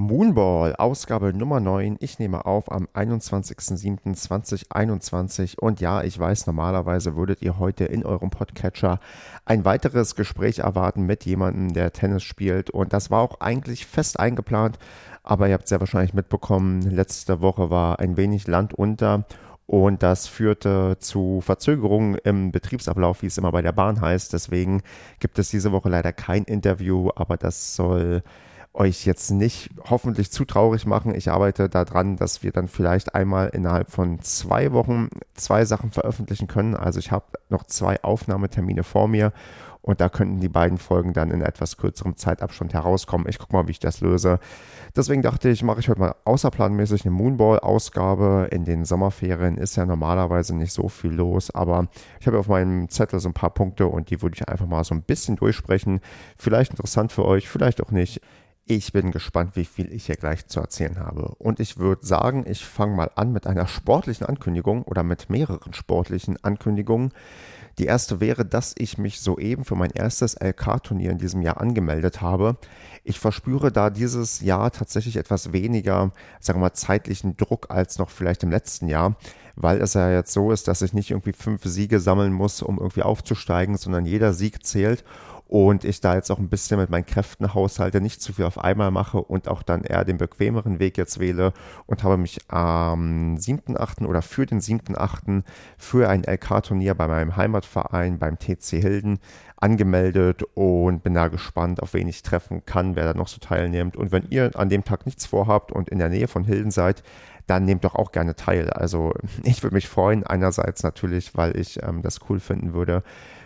Moonball, Ausgabe Nummer 9. Ich nehme auf am 21.07.2021. Und ja, ich weiß, normalerweise würdet ihr heute in eurem Podcatcher ein weiteres Gespräch erwarten mit jemandem, der Tennis spielt. Und das war auch eigentlich fest eingeplant. Aber ihr habt sehr wahrscheinlich mitbekommen, letzte Woche war ein wenig Land unter. Und das führte zu Verzögerungen im Betriebsablauf, wie es immer bei der Bahn heißt. Deswegen gibt es diese Woche leider kein Interview, aber das soll euch jetzt nicht hoffentlich zu traurig machen. Ich arbeite daran, dass wir dann vielleicht einmal innerhalb von zwei Wochen zwei Sachen veröffentlichen können. Also ich habe noch zwei Aufnahmetermine vor mir und da könnten die beiden Folgen dann in etwas kürzerem Zeitabstand herauskommen. Ich gucke mal, wie ich das löse. Deswegen dachte ich, mache ich heute mal außerplanmäßig eine Moonball-Ausgabe. In den Sommerferien ist ja normalerweise nicht so viel los, aber ich habe auf meinem Zettel so ein paar Punkte und die würde ich einfach mal so ein bisschen durchsprechen. Vielleicht interessant für euch, vielleicht auch nicht. Ich bin gespannt, wie viel ich hier gleich zu erzählen habe. Und ich würde sagen, ich fange mal an mit einer sportlichen Ankündigung oder mit mehreren sportlichen Ankündigungen. Die erste wäre, dass ich mich soeben für mein erstes LK-Turnier in diesem Jahr angemeldet habe. Ich verspüre da dieses Jahr tatsächlich etwas weniger, sagen wir mal, zeitlichen Druck als noch vielleicht im letzten Jahr, weil es ja jetzt so ist, dass ich nicht irgendwie fünf Siege sammeln muss, um irgendwie aufzusteigen, sondern jeder Sieg zählt und ich da jetzt auch ein bisschen mit meinen Kräften haushalte, nicht zu viel auf einmal mache und auch dann eher den bequemeren Weg jetzt wähle und habe mich am 7.8. oder für den 7.8. für ein LK-Turnier bei meinem Heimatverein beim TC Hilden angemeldet und bin da gespannt, auf wen ich treffen kann, wer da noch so teilnimmt. Und wenn ihr an dem Tag nichts vorhabt und in der Nähe von Hilden seid, dann nehmt doch auch gerne teil. Also ich würde mich freuen, einerseits natürlich, weil ich ähm, das cool finden würde,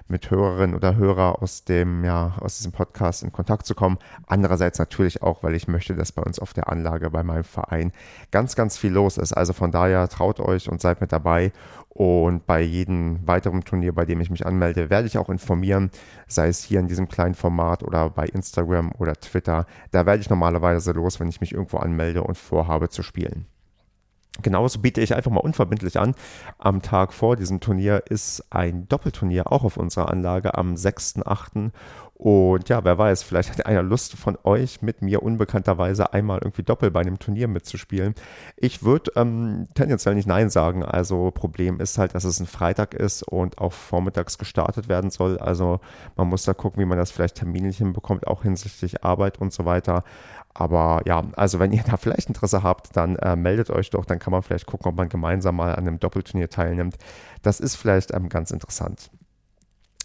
mit Hörerinnen oder Hörer aus dem, ja, aus diesem Podcast in Kontakt zu kommen. Andererseits natürlich auch, weil ich möchte, dass bei uns auf der Anlage, bei meinem Verein ganz, ganz viel los ist. Also von daher traut euch und seid mit dabei. Und bei jedem weiteren Turnier, bei dem ich mich anmelde, werde ich auch informieren, sei es hier in diesem kleinen Format oder bei Instagram oder Twitter. Da werde ich normalerweise los, wenn ich mich irgendwo anmelde und vorhabe zu spielen. Genauso biete ich einfach mal unverbindlich an. Am Tag vor diesem Turnier ist ein Doppelturnier auch auf unserer Anlage am 6.8. Und ja, wer weiß, vielleicht hat einer Lust von euch mit mir unbekannterweise einmal irgendwie doppel bei einem Turnier mitzuspielen. Ich würde ähm, tendenziell nicht Nein sagen. Also Problem ist halt, dass es ein Freitag ist und auch vormittags gestartet werden soll. Also man muss da gucken, wie man das vielleicht terminlich hinbekommt, auch hinsichtlich Arbeit und so weiter. Aber ja, also wenn ihr da vielleicht Interesse habt, dann äh, meldet euch doch, dann kann man vielleicht gucken, ob man gemeinsam mal an einem Doppelturnier teilnimmt. Das ist vielleicht ähm, ganz interessant.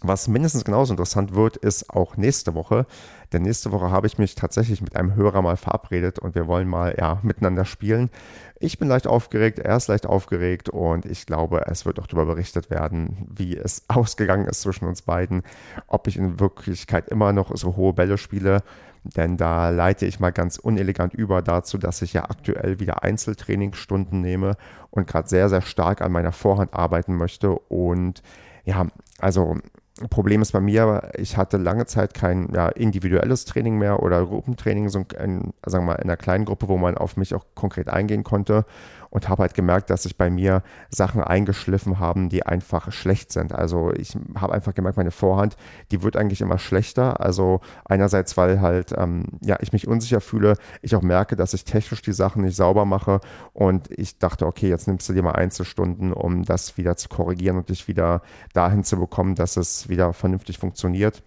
Was mindestens genauso interessant wird, ist auch nächste Woche. Denn nächste Woche habe ich mich tatsächlich mit einem Hörer mal verabredet und wir wollen mal ja, miteinander spielen. Ich bin leicht aufgeregt, er ist leicht aufgeregt und ich glaube, es wird auch darüber berichtet werden, wie es ausgegangen ist zwischen uns beiden, ob ich in Wirklichkeit immer noch so hohe Bälle spiele denn da leite ich mal ganz unelegant über dazu, dass ich ja aktuell wieder Einzeltrainingsstunden nehme und gerade sehr, sehr stark an meiner Vorhand arbeiten möchte. Und ja, also Problem ist bei mir, ich hatte lange Zeit kein ja, individuelles Training mehr oder Gruppentraining, so in, sagen wir mal, in einer kleinen Gruppe, wo man auf mich auch konkret eingehen konnte und habe halt gemerkt, dass sich bei mir Sachen eingeschliffen haben, die einfach schlecht sind. Also ich habe einfach gemerkt, meine Vorhand, die wird eigentlich immer schlechter. Also einerseits, weil halt ähm, ja ich mich unsicher fühle, ich auch merke, dass ich technisch die Sachen nicht sauber mache und ich dachte, okay, jetzt nimmst du dir mal Einzelstunden, um das wieder zu korrigieren und dich wieder dahin zu bekommen, dass es wieder vernünftig funktioniert.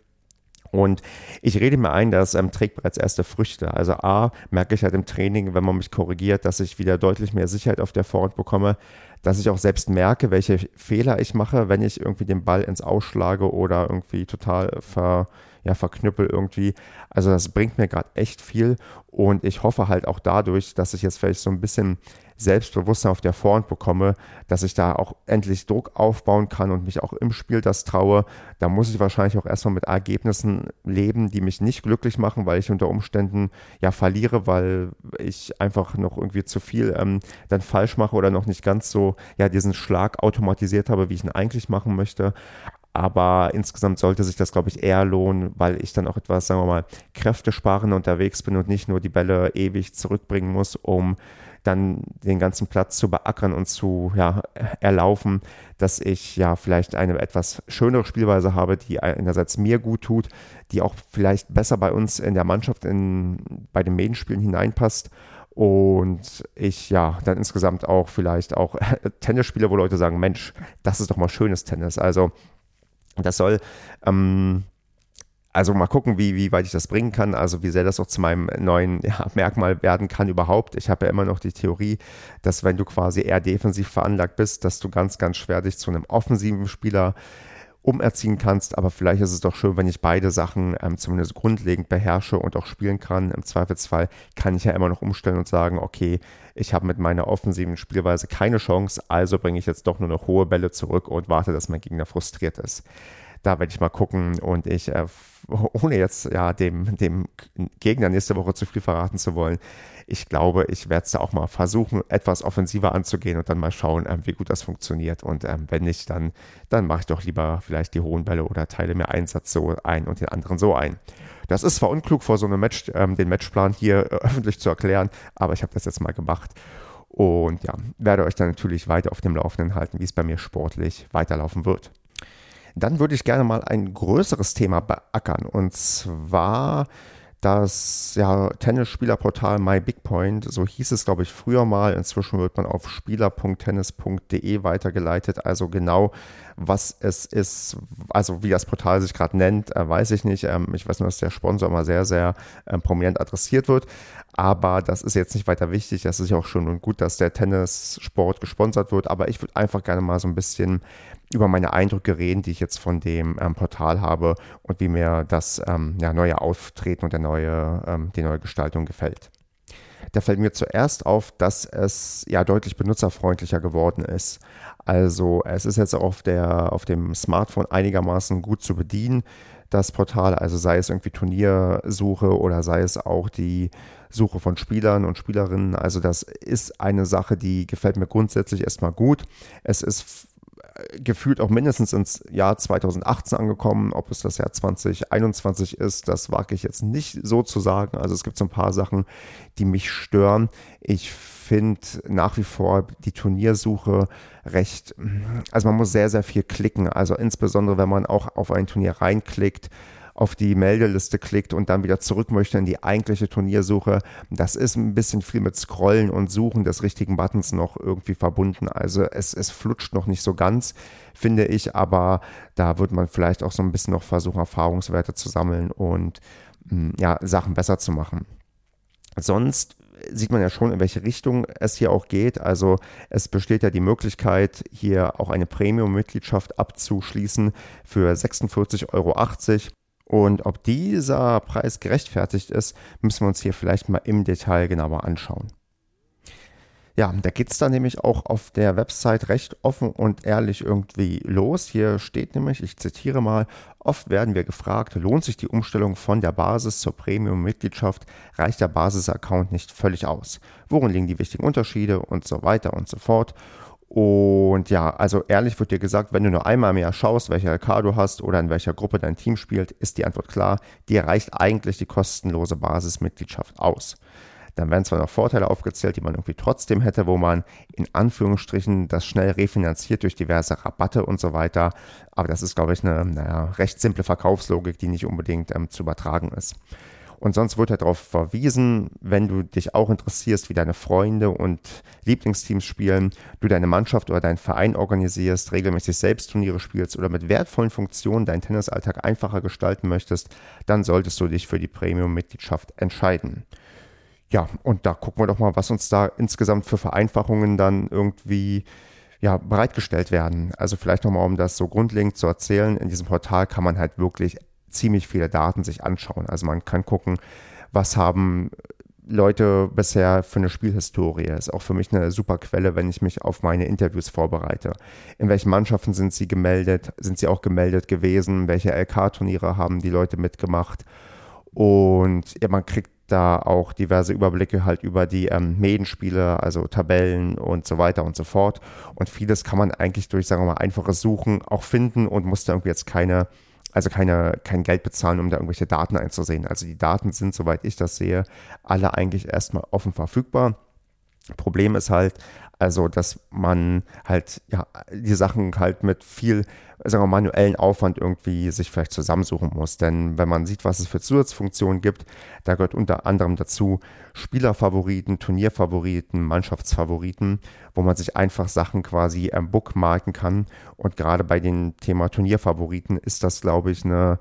Und ich rede mir ein, das ähm, trägt bereits erste Früchte. Also A, merke ich halt im Training, wenn man mich korrigiert, dass ich wieder deutlich mehr Sicherheit auf der Vorhand bekomme, dass ich auch selbst merke, welche Fehler ich mache, wenn ich irgendwie den Ball ins Ausschlage oder irgendwie total ver, ja, verknüppel irgendwie. Also das bringt mir gerade echt viel und ich hoffe halt auch dadurch, dass ich jetzt vielleicht so ein bisschen Selbstbewusstsein auf der Vorhand bekomme, dass ich da auch endlich Druck aufbauen kann und mich auch im Spiel das traue. Da muss ich wahrscheinlich auch erstmal mit Ergebnissen leben, die mich nicht glücklich machen, weil ich unter Umständen ja verliere, weil ich einfach noch irgendwie zu viel ähm, dann falsch mache oder noch nicht ganz so ja diesen Schlag automatisiert habe, wie ich ihn eigentlich machen möchte. Aber insgesamt sollte sich das, glaube ich, eher lohnen, weil ich dann auch etwas, sagen wir mal, kräftesparender unterwegs bin und nicht nur die Bälle ewig zurückbringen muss, um dann den ganzen Platz zu beackern und zu ja, erlaufen, dass ich ja vielleicht eine etwas schönere Spielweise habe, die einerseits mir gut tut, die auch vielleicht besser bei uns in der Mannschaft in, bei den Medienspielen hineinpasst und ich ja dann insgesamt auch vielleicht auch Tennis spiele, wo Leute sagen, Mensch, das ist doch mal schönes Tennis. Also das soll ähm, also mal gucken, wie, wie weit ich das bringen kann, also wie sehr das auch zu meinem neuen ja, Merkmal werden kann überhaupt. Ich habe ja immer noch die Theorie, dass wenn du quasi eher defensiv veranlagt bist, dass du ganz, ganz schwer dich zu einem offensiven Spieler umerziehen kannst. Aber vielleicht ist es doch schön, wenn ich beide Sachen ähm, zumindest grundlegend beherrsche und auch spielen kann. Im Zweifelsfall kann ich ja immer noch umstellen und sagen, okay, ich habe mit meiner offensiven Spielweise keine Chance, also bringe ich jetzt doch nur noch hohe Bälle zurück und warte, dass mein Gegner frustriert ist. Da werde ich mal gucken und ich, äh, ohne jetzt ja dem, dem Gegner nächste Woche zu viel verraten zu wollen, ich glaube, ich werde es da auch mal versuchen, etwas offensiver anzugehen und dann mal schauen, ähm, wie gut das funktioniert. Und ähm, wenn nicht, dann, dann mache ich doch lieber vielleicht die hohen Bälle oder teile mir einen Satz so ein und den anderen so ein. Das ist zwar unklug, vor so einem Match ähm, den Matchplan hier äh, öffentlich zu erklären, aber ich habe das jetzt mal gemacht. Und ja, werde euch dann natürlich weiter auf dem Laufenden halten, wie es bei mir sportlich weiterlaufen wird. Dann würde ich gerne mal ein größeres Thema beackern. Und zwar das ja, Tennisspielerportal MyBigPoint, so hieß es, glaube ich, früher mal. Inzwischen wird man auf spieler.tennis.de weitergeleitet. Also genau, was es ist, also wie das Portal sich gerade nennt, äh, weiß ich nicht. Ähm, ich weiß nur, dass der Sponsor immer sehr, sehr ähm, prominent adressiert wird. Aber das ist jetzt nicht weiter wichtig. Das ist ja auch schön und gut, dass der Tennissport gesponsert wird. Aber ich würde einfach gerne mal so ein bisschen über meine Eindrücke reden, die ich jetzt von dem ähm, Portal habe und wie mir das ähm, ja, neue Auftreten und der neue, ähm, die neue Gestaltung gefällt. Da fällt mir zuerst auf, dass es ja deutlich benutzerfreundlicher geworden ist. Also es ist jetzt auf, der, auf dem Smartphone einigermaßen gut zu bedienen, das Portal. Also sei es irgendwie Turniersuche oder sei es auch die Suche von Spielern und Spielerinnen. Also das ist eine Sache, die gefällt mir grundsätzlich erstmal gut. Es ist gefühlt auch mindestens ins Jahr 2018 angekommen. Ob es das Jahr 2021 ist, das wage ich jetzt nicht so zu sagen. Also es gibt so ein paar Sachen, die mich stören. Ich finde nach wie vor die Turniersuche recht, also man muss sehr, sehr viel klicken. Also insbesondere, wenn man auch auf ein Turnier reinklickt, auf die Meldeliste klickt und dann wieder zurück möchte in die eigentliche Turniersuche. Das ist ein bisschen viel mit Scrollen und Suchen des richtigen Buttons noch irgendwie verbunden. Also es, es flutscht noch nicht so ganz, finde ich, aber da wird man vielleicht auch so ein bisschen noch versuchen, Erfahrungswerte zu sammeln und hm, ja, Sachen besser zu machen. Sonst sieht man ja schon, in welche Richtung es hier auch geht. Also es besteht ja die Möglichkeit, hier auch eine Premium-Mitgliedschaft abzuschließen für 46,80 Euro. Und ob dieser Preis gerechtfertigt ist, müssen wir uns hier vielleicht mal im Detail genauer anschauen. Ja, da geht es dann nämlich auch auf der Website recht offen und ehrlich irgendwie los. Hier steht nämlich, ich zitiere mal, oft werden wir gefragt, lohnt sich die Umstellung von der Basis zur Premium-Mitgliedschaft, reicht der Basis-Account nicht völlig aus? Worin liegen die wichtigen Unterschiede und so weiter und so fort. Und ja, also ehrlich wird dir gesagt, wenn du nur einmal im Jahr schaust, welcher LK du hast oder in welcher Gruppe dein Team spielt, ist die Antwort klar. Dir reicht eigentlich die kostenlose Basismitgliedschaft aus. Dann werden zwar noch Vorteile aufgezählt, die man irgendwie trotzdem hätte, wo man in Anführungsstrichen das schnell refinanziert durch diverse Rabatte und so weiter. Aber das ist, glaube ich, eine naja, recht simple Verkaufslogik, die nicht unbedingt ähm, zu übertragen ist. Und sonst wird halt darauf verwiesen, wenn du dich auch interessierst, wie deine Freunde und Lieblingsteams spielen, du deine Mannschaft oder deinen Verein organisierst, regelmäßig selbst Turniere spielst oder mit wertvollen Funktionen deinen Tennisalltag einfacher gestalten möchtest, dann solltest du dich für die Premium-Mitgliedschaft entscheiden. Ja, und da gucken wir doch mal, was uns da insgesamt für Vereinfachungen dann irgendwie ja, bereitgestellt werden. Also vielleicht nochmal, um das so grundlegend zu erzählen, in diesem Portal kann man halt wirklich ziemlich viele Daten sich anschauen. Also man kann gucken, was haben Leute bisher für eine Spielhistorie. Ist auch für mich eine super Quelle, wenn ich mich auf meine Interviews vorbereite. In welchen Mannschaften sind sie gemeldet? Sind sie auch gemeldet gewesen? Welche LK-Turniere haben die Leute mitgemacht? Und ja, man kriegt da auch diverse Überblicke halt über die ähm, Medenspiele, also Tabellen und so weiter und so fort. Und vieles kann man eigentlich durch, sagen wir mal, einfaches Suchen auch finden und muss da irgendwie jetzt keine also keine, kein Geld bezahlen, um da irgendwelche Daten einzusehen. Also die Daten sind, soweit ich das sehe, alle eigentlich erstmal offen verfügbar. Problem ist halt, also, dass man halt, ja, die Sachen halt mit viel, sagen wir, manuellen Aufwand irgendwie sich vielleicht zusammensuchen muss. Denn wenn man sieht, was es für Zusatzfunktionen gibt, da gehört unter anderem dazu Spielerfavoriten, Turnierfavoriten, Mannschaftsfavoriten, wo man sich einfach Sachen quasi ähm, bookmarken kann. Und gerade bei dem Thema Turnierfavoriten ist das, glaube ich, eine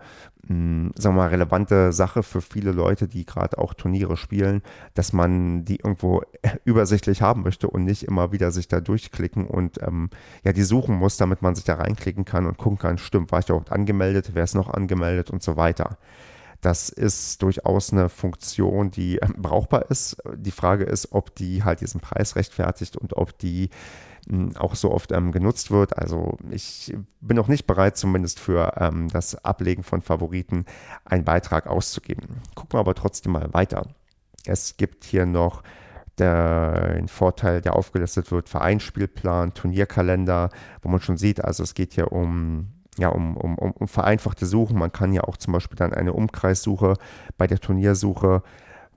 mh, sagen wir mal, relevante Sache für viele Leute, die gerade auch Turniere spielen, dass man die irgendwo übersichtlich haben möchte und nicht immer wieder sich da durchklicken und ähm, ja, die suchen muss, damit man sich da reinklicken kann und gucken kann, stimmt, war ich überhaupt angemeldet, wer ist noch angemeldet und so weiter. Das ist durchaus eine Funktion, die äh, brauchbar ist. Die Frage ist, ob die halt diesen Preis rechtfertigt und ob die auch so oft ähm, genutzt wird. Also ich bin noch nicht bereit, zumindest für ähm, das Ablegen von Favoriten einen Beitrag auszugeben. Gucken wir aber trotzdem mal weiter. Es gibt hier noch den Vorteil, der aufgelistet wird, Vereinsspielplan, Turnierkalender, wo man schon sieht, also es geht hier um ja, um, um, um vereinfachte Suchen. Man kann ja auch zum Beispiel dann eine Umkreissuche bei der Turniersuche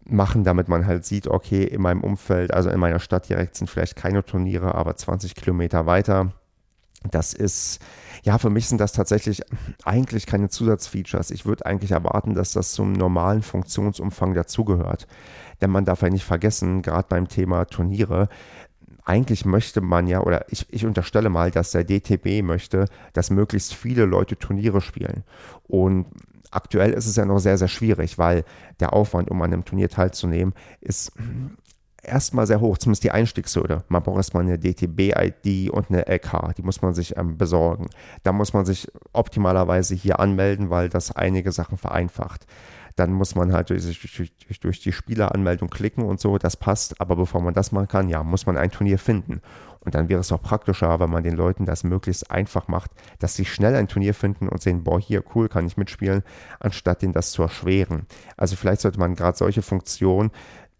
machen, damit man halt sieht, okay, in meinem Umfeld, also in meiner Stadt direkt sind vielleicht keine Turniere, aber 20 Kilometer weiter. Das ist, ja, für mich sind das tatsächlich eigentlich keine Zusatzfeatures. Ich würde eigentlich erwarten, dass das zum normalen Funktionsumfang dazugehört. Denn man darf ja nicht vergessen, gerade beim Thema Turniere, eigentlich möchte man ja, oder ich, ich unterstelle mal, dass der DTB möchte, dass möglichst viele Leute Turniere spielen. Und aktuell ist es ja noch sehr, sehr schwierig, weil der Aufwand, um an einem Turnier teilzunehmen, ist erstmal sehr hoch, zumindest die Einstiegshürde. Man braucht erstmal eine DTB-ID und eine LK, die muss man sich ähm, besorgen. Da muss man sich optimalerweise hier anmelden, weil das einige Sachen vereinfacht dann muss man halt durch, durch, durch, die Spieleranmeldung klicken und so, das passt. Aber bevor man das machen kann, ja, muss man ein Turnier finden. Und dann wäre es auch praktischer, wenn man den Leuten das möglichst einfach macht, dass sie schnell ein Turnier finden und sehen, boah, hier, cool, kann ich mitspielen, anstatt denen das zu erschweren. Also vielleicht sollte man gerade solche Funktionen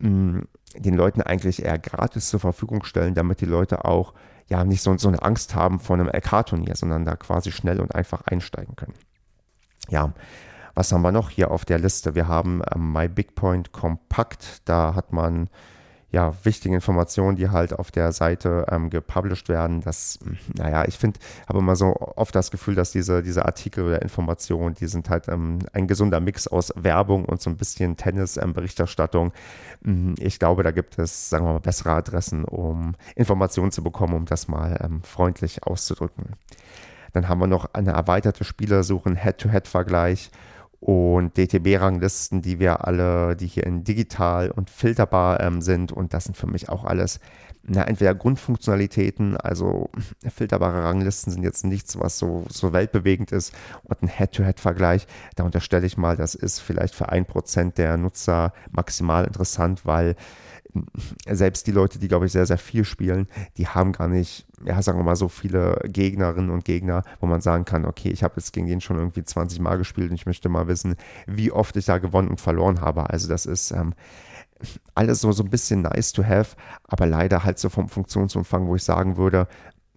mh, hm, den Leuten eigentlich eher gratis zur Verfügung stellen, damit die Leute auch ja nicht so, so eine Angst haben vor einem LK-Turnier, sondern da quasi schnell und einfach einsteigen können. Ja, was haben wir noch hier auf der Liste? Wir haben ähm, My Big Point Kompakt. Da hat man ja wichtige Informationen, die halt auf der Seite ähm, gepublished werden. Das, naja, ich finde, habe immer so oft das Gefühl, dass diese, diese Artikel oder Informationen, die sind halt ähm, ein gesunder Mix aus Werbung und so ein bisschen Tennis-Berichterstattung. Ähm, ich glaube, da gibt es, sagen wir mal, bessere Adressen, um Informationen zu bekommen, um das mal ähm, freundlich auszudrücken. Dann haben wir noch eine erweiterte Spielersuche, Head-to-Head-Vergleich und DTB-Ranglisten, die wir alle, die hier in digital und filterbar ähm, sind. Und das sind für mich auch alles na, entweder Grundfunktionalitäten, also filterbare Ranglisten sind jetzt nichts, was so, so weltbewegend ist. Und ein Head-to-Head-Vergleich, da unterstelle ich mal, das ist vielleicht für ein Prozent der Nutzer maximal interessant, weil selbst die Leute, die, glaube ich, sehr, sehr viel spielen, die haben gar nicht, ja, sagen wir mal, so viele Gegnerinnen und Gegner, wo man sagen kann, okay, ich habe jetzt gegen den schon irgendwie 20 Mal gespielt und ich möchte mal wissen, wie oft ich da gewonnen und verloren habe. Also das ist ähm, alles so, so ein bisschen nice to have, aber leider halt so vom Funktionsumfang, wo ich sagen würde,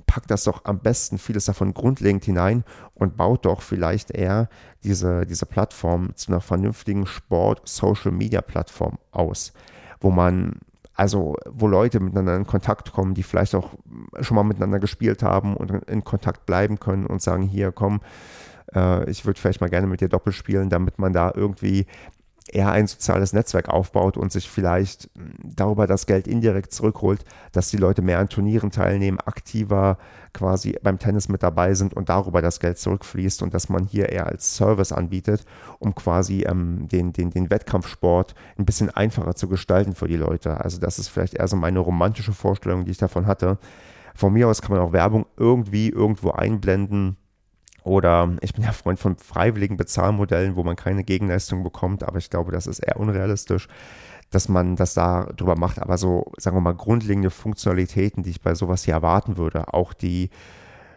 packt das doch am besten vieles davon grundlegend hinein und baut doch vielleicht eher diese, diese Plattform zu einer vernünftigen Sport-Social-Media-Plattform aus wo man, also wo Leute miteinander in Kontakt kommen, die vielleicht auch schon mal miteinander gespielt haben und in Kontakt bleiben können und sagen, hier komm, äh, ich würde vielleicht mal gerne mit dir Doppel spielen, damit man da irgendwie eher ein soziales Netzwerk aufbaut und sich vielleicht darüber das Geld indirekt zurückholt, dass die Leute mehr an Turnieren teilnehmen, aktiver quasi beim Tennis mit dabei sind und darüber das Geld zurückfließt und dass man hier eher als Service anbietet, um quasi ähm, den, den, den Wettkampfsport ein bisschen einfacher zu gestalten für die Leute. Also das ist vielleicht eher so meine romantische Vorstellung, die ich davon hatte. Von mir aus kann man auch Werbung irgendwie irgendwo einblenden oder ich bin ja Freund von freiwilligen Bezahlmodellen, wo man keine Gegenleistung bekommt, aber ich glaube, das ist eher unrealistisch, dass man das da drüber macht. Aber so, sagen wir mal, grundlegende Funktionalitäten, die ich bei sowas hier erwarten würde, auch die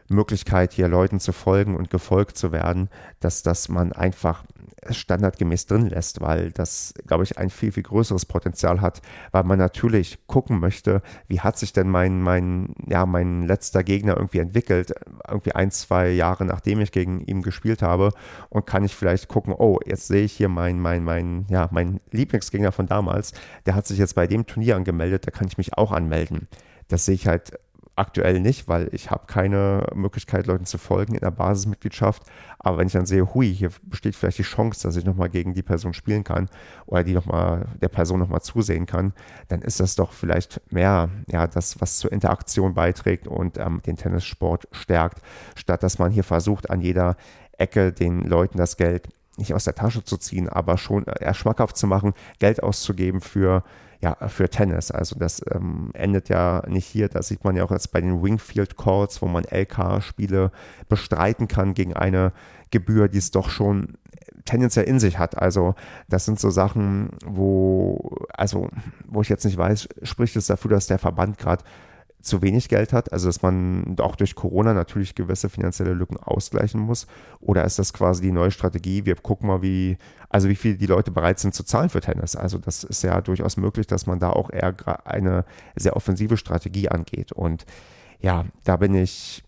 Möglichkeit, hier Leuten zu folgen und gefolgt zu werden, dass, dass man einfach standardgemäß drin lässt, weil das, glaube ich, ein viel, viel größeres Potenzial hat, weil man natürlich gucken möchte, wie hat sich denn mein, mein, ja, mein letzter Gegner irgendwie entwickelt, irgendwie ein, zwei Jahre nachdem ich gegen ihn gespielt habe und kann ich vielleicht gucken, oh, jetzt sehe ich hier mein, mein, mein, ja, mein Lieblingsgegner von damals, der hat sich jetzt bei dem Turnier angemeldet, da kann ich mich auch anmelden. Das sehe ich halt aktuell nicht, weil ich habe keine Möglichkeit, Leuten zu folgen in der Basismitgliedschaft. Aber wenn ich dann sehe, hui, hier besteht vielleicht die Chance, dass ich nochmal gegen die Person spielen kann oder die noch mal, der Person nochmal zusehen kann, dann ist das doch vielleicht mehr, ja, das, was zur Interaktion beiträgt und ähm, den Tennissport stärkt, statt dass man hier versucht, an jeder Ecke den Leuten das Geld nicht aus der Tasche zu ziehen, aber schon eher schmackhaft zu machen, Geld auszugeben für ja, für Tennis. Also das ähm, endet ja nicht hier. Das sieht man ja auch jetzt bei den Wingfield Calls, wo man LK-Spiele bestreiten kann gegen eine Gebühr, die es doch schon tendenziell in sich hat. Also das sind so Sachen, wo, also wo ich jetzt nicht weiß, spricht es dafür, dass der Verband gerade zu wenig Geld hat, also dass man auch durch Corona natürlich gewisse finanzielle Lücken ausgleichen muss? Oder ist das quasi die neue Strategie? Wir gucken mal, wie, also wie viel die Leute bereit sind zu zahlen für Tennis. Also das ist ja durchaus möglich, dass man da auch eher eine sehr offensive Strategie angeht. Und ja, da bin ich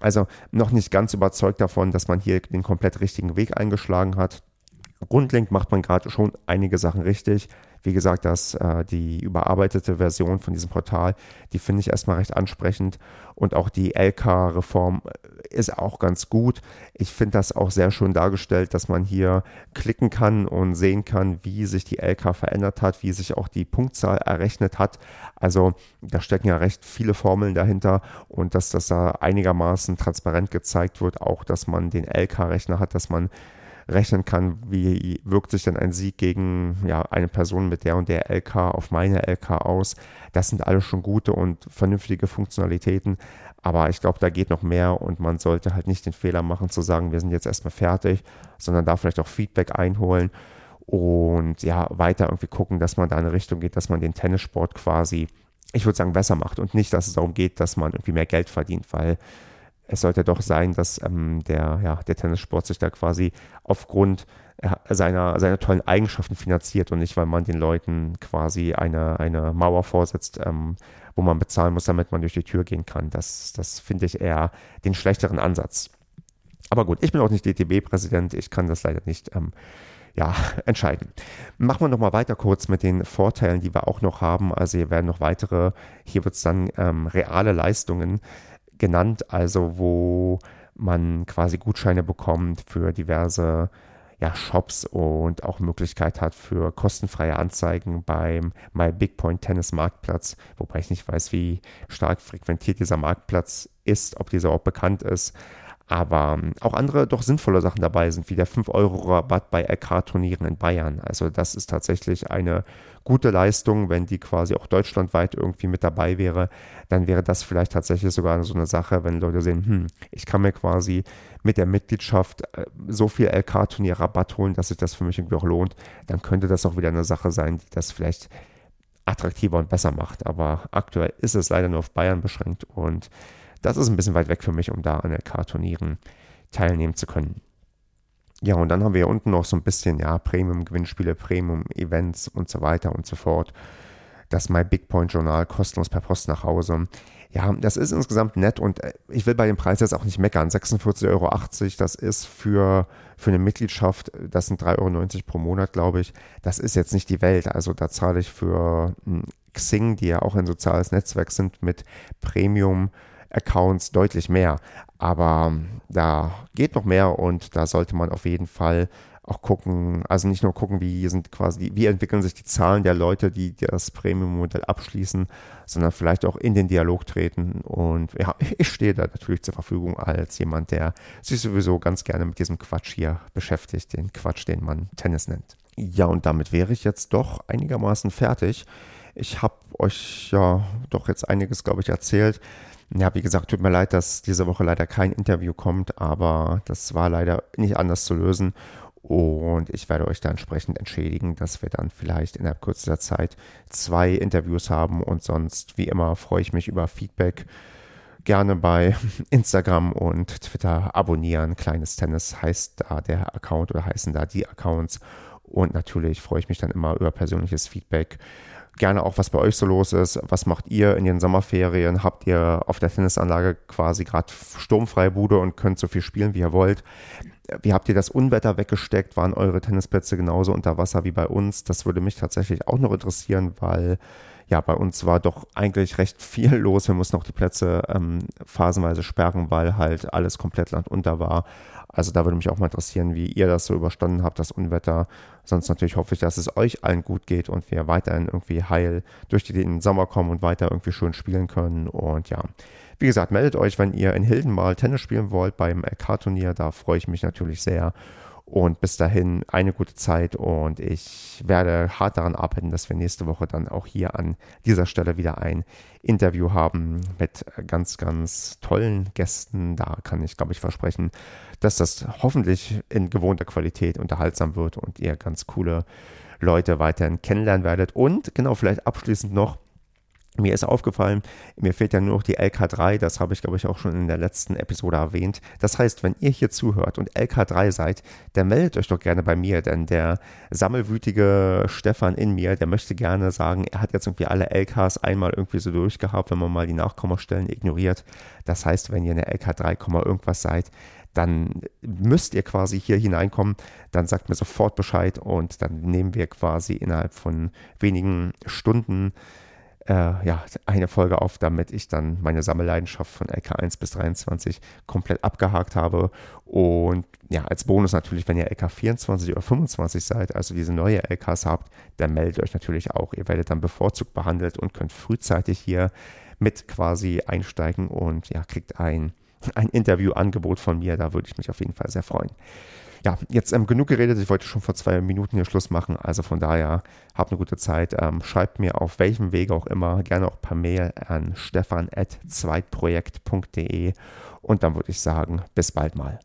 also noch nicht ganz überzeugt davon, dass man hier den komplett richtigen Weg eingeschlagen hat. Grundlegend macht man gerade schon einige Sachen richtig. Wie gesagt, dass äh, die überarbeitete Version von diesem Portal, die finde ich erstmal recht ansprechend. Und auch die LK-Reform äh, ist auch ganz gut. Ich finde das auch sehr schön dargestellt, dass man hier klicken kann und sehen kann, wie sich die LK verändert hat, wie sich auch die Punktzahl errechnet hat. Also da stecken ja recht viele Formeln dahinter und dass das da einigermaßen transparent gezeigt wird, auch dass man den LK-Rechner hat, dass man rechnen kann, wie wirkt sich denn ein Sieg gegen ja, eine Person mit der und der LK auf meine LK aus. Das sind alles schon gute und vernünftige Funktionalitäten. Aber ich glaube, da geht noch mehr und man sollte halt nicht den Fehler machen zu sagen, wir sind jetzt erstmal fertig, sondern da vielleicht auch Feedback einholen und ja, weiter irgendwie gucken, dass man da in eine Richtung geht, dass man den Tennissport quasi, ich würde sagen, besser macht und nicht, dass es darum geht, dass man irgendwie mehr Geld verdient, weil es sollte doch sein, dass ähm, der, ja, der Tennissport sich da quasi aufgrund äh, seiner, seiner tollen Eigenschaften finanziert und nicht, weil man den Leuten quasi eine, eine Mauer vorsetzt, ähm, wo man bezahlen muss, damit man durch die Tür gehen kann. Das, das finde ich eher den schlechteren Ansatz. Aber gut, ich bin auch nicht DTB-Präsident, ich kann das leider nicht ähm, ja, entscheiden. Machen wir nochmal weiter kurz mit den Vorteilen, die wir auch noch haben. Also hier werden noch weitere, hier wird es dann ähm, reale Leistungen genannt, also wo man quasi Gutscheine bekommt für diverse ja, Shops und auch Möglichkeit hat für kostenfreie Anzeigen beim My Big Point Tennis Marktplatz, wobei ich nicht weiß, wie stark frequentiert dieser Marktplatz ist, ob dieser auch bekannt ist. Aber ähm, auch andere doch sinnvolle Sachen dabei sind, wie der 5-Euro-Rabatt bei LK-Turnieren in Bayern. Also das ist tatsächlich eine gute Leistung. Wenn die quasi auch deutschlandweit irgendwie mit dabei wäre, dann wäre das vielleicht tatsächlich sogar so eine Sache, wenn Leute sehen, hm, ich kann mir quasi mit der Mitgliedschaft äh, so viel LK-Turnier-Rabatt holen, dass sich das für mich irgendwie auch lohnt, dann könnte das auch wieder eine Sache sein, die das vielleicht attraktiver und besser macht. Aber aktuell ist es leider nur auf Bayern beschränkt und das ist ein bisschen weit weg für mich, um da an LK-Turnieren teilnehmen zu können. Ja, und dann haben wir hier unten noch so ein bisschen, ja, Premium-Gewinnspiele, Premium-Events und so weiter und so fort. Das My Big Point Journal kostenlos per Post nach Hause. Ja, das ist insgesamt nett und äh, ich will bei dem Preis jetzt auch nicht meckern. 46,80 Euro, das ist für, für eine Mitgliedschaft, das sind 3,90 Euro pro Monat, glaube ich. Das ist jetzt nicht die Welt. Also da zahle ich für hm, Xing, die ja auch ein soziales Netzwerk sind, mit Premium Accounts deutlich mehr. Aber da geht noch mehr und da sollte man auf jeden Fall auch gucken, also nicht nur gucken, wie sind quasi, wie entwickeln sich die Zahlen der Leute, die das Premium-Modell abschließen, sondern vielleicht auch in den Dialog treten. Und ja, ich stehe da natürlich zur Verfügung als jemand, der sich sowieso ganz gerne mit diesem Quatsch hier beschäftigt, den Quatsch, den man Tennis nennt. Ja, und damit wäre ich jetzt doch einigermaßen fertig. Ich habe euch ja doch jetzt einiges, glaube ich, erzählt. Ja, wie gesagt, tut mir leid, dass diese Woche leider kein Interview kommt, aber das war leider nicht anders zu lösen. Und ich werde euch da entsprechend entschädigen, dass wir dann vielleicht innerhalb kürzester Zeit zwei Interviews haben. Und sonst, wie immer, freue ich mich über Feedback. gerne bei Instagram und Twitter abonnieren. Kleines Tennis heißt da der Account oder heißen da die Accounts. Und natürlich freue ich mich dann immer über persönliches Feedback. Gerne auch, was bei euch so los ist. Was macht ihr in den Sommerferien? Habt ihr auf der Tennisanlage quasi gerade sturmfreie Bude und könnt so viel spielen, wie ihr wollt? Wie habt ihr das Unwetter weggesteckt? Waren eure Tennisplätze genauso unter Wasser wie bei uns? Das würde mich tatsächlich auch noch interessieren, weil ja, bei uns war doch eigentlich recht viel los. Wir mussten auch die Plätze ähm, phasenweise sperren, weil halt alles komplett landunter war. Also da würde mich auch mal interessieren, wie ihr das so überstanden habt, das Unwetter. Sonst natürlich hoffe ich, dass es euch allen gut geht und wir weiterhin irgendwie heil durch den Sommer kommen und weiter irgendwie schön spielen können. Und ja, wie gesagt, meldet euch, wenn ihr in Hilden mal Tennis spielen wollt beim LK-Turnier. Da freue ich mich natürlich sehr. Und bis dahin eine gute Zeit und ich werde hart daran arbeiten, dass wir nächste Woche dann auch hier an dieser Stelle wieder ein Interview haben mit ganz, ganz tollen Gästen. Da kann ich, glaube ich, versprechen, dass das hoffentlich in gewohnter Qualität unterhaltsam wird und ihr ganz coole Leute weiterhin kennenlernen werdet. Und genau, vielleicht abschließend noch, mir ist aufgefallen, mir fehlt ja nur noch die LK3, das habe ich glaube ich auch schon in der letzten Episode erwähnt. Das heißt, wenn ihr hier zuhört und LK3 seid, dann meldet euch doch gerne bei mir, denn der sammelwütige Stefan in mir, der möchte gerne sagen, er hat jetzt irgendwie alle LKs einmal irgendwie so durchgehabt, wenn man mal die Nachkommastellen ignoriert. Das heißt, wenn ihr eine LK3, irgendwas seid, dann müsst ihr quasi hier hineinkommen, dann sagt mir sofort Bescheid und dann nehmen wir quasi innerhalb von wenigen Stunden äh, ja, eine Folge auf, damit ich dann meine Sammelleidenschaft von LK1 bis 23 komplett abgehakt habe. Und ja, als Bonus natürlich, wenn ihr LK 24 oder 25 seid, also diese neue LKs habt, dann meldet euch natürlich auch. Ihr werdet dann bevorzugt behandelt und könnt frühzeitig hier mit quasi einsteigen und ja, kriegt ein, ein Interviewangebot von mir. Da würde ich mich auf jeden Fall sehr freuen ja, jetzt ähm, genug geredet. Ich wollte schon vor zwei Minuten hier Schluss machen. Also von daher, habt eine gute Zeit. Ähm, schreibt mir auf welchem Wege auch immer, gerne auch per Mail an stefan.zweitprojekt.de und dann würde ich sagen, bis bald mal.